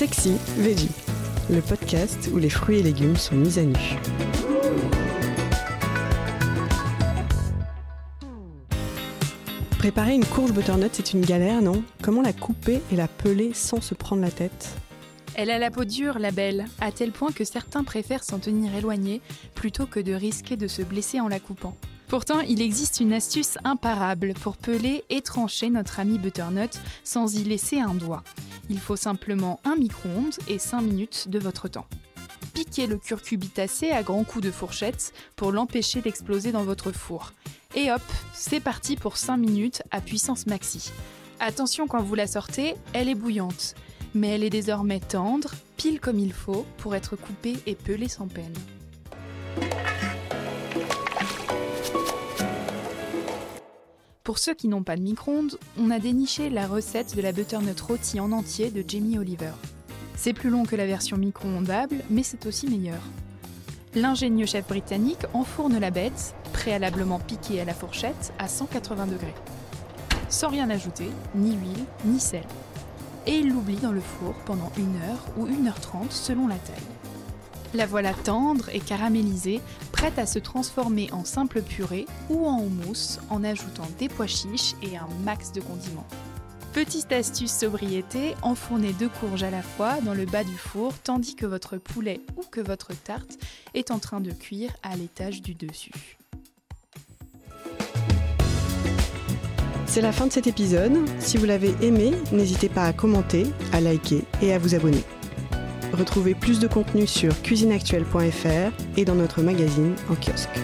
Sexy Veggie, le podcast où les fruits et légumes sont mis à nu. Préparer une courge butternut, c'est une galère, non? Comment la couper et la peler sans se prendre la tête? Elle a la peau dure, la belle, à tel point que certains préfèrent s'en tenir éloignés plutôt que de risquer de se blesser en la coupant. Pourtant, il existe une astuce imparable pour peler et trancher notre ami butternut sans y laisser un doigt. Il faut simplement un micro-ondes et 5 minutes de votre temps. Piquez le curcubitacé à grands coups de fourchette pour l'empêcher d'exploser dans votre four. Et hop, c'est parti pour 5 minutes à puissance maxi. Attention quand vous la sortez, elle est bouillante, mais elle est désormais tendre, pile comme il faut, pour être coupée et pelée sans peine. Pour ceux qui n'ont pas de micro-ondes, on a déniché la recette de la butternut rôtie en entier de Jamie Oliver. C'est plus long que la version micro-ondable, mais c'est aussi meilleur. L'ingénieux chef britannique enfourne la bête, préalablement piquée à la fourchette, à 180 degrés. Sans rien ajouter, ni huile, ni sel. Et il l'oublie dans le four pendant 1 heure ou 1h30 selon la taille. La voilà tendre et caramélisée, prête à se transformer en simple purée ou en houmous en ajoutant des pois chiches et un max de condiments. Petite astuce sobriété, enfournez deux courges à la fois dans le bas du four tandis que votre poulet ou que votre tarte est en train de cuire à l'étage du dessus. C'est la fin de cet épisode. Si vous l'avez aimé, n'hésitez pas à commenter, à liker et à vous abonner. Retrouvez plus de contenu sur cuisineactuelle.fr et dans notre magazine en kiosque.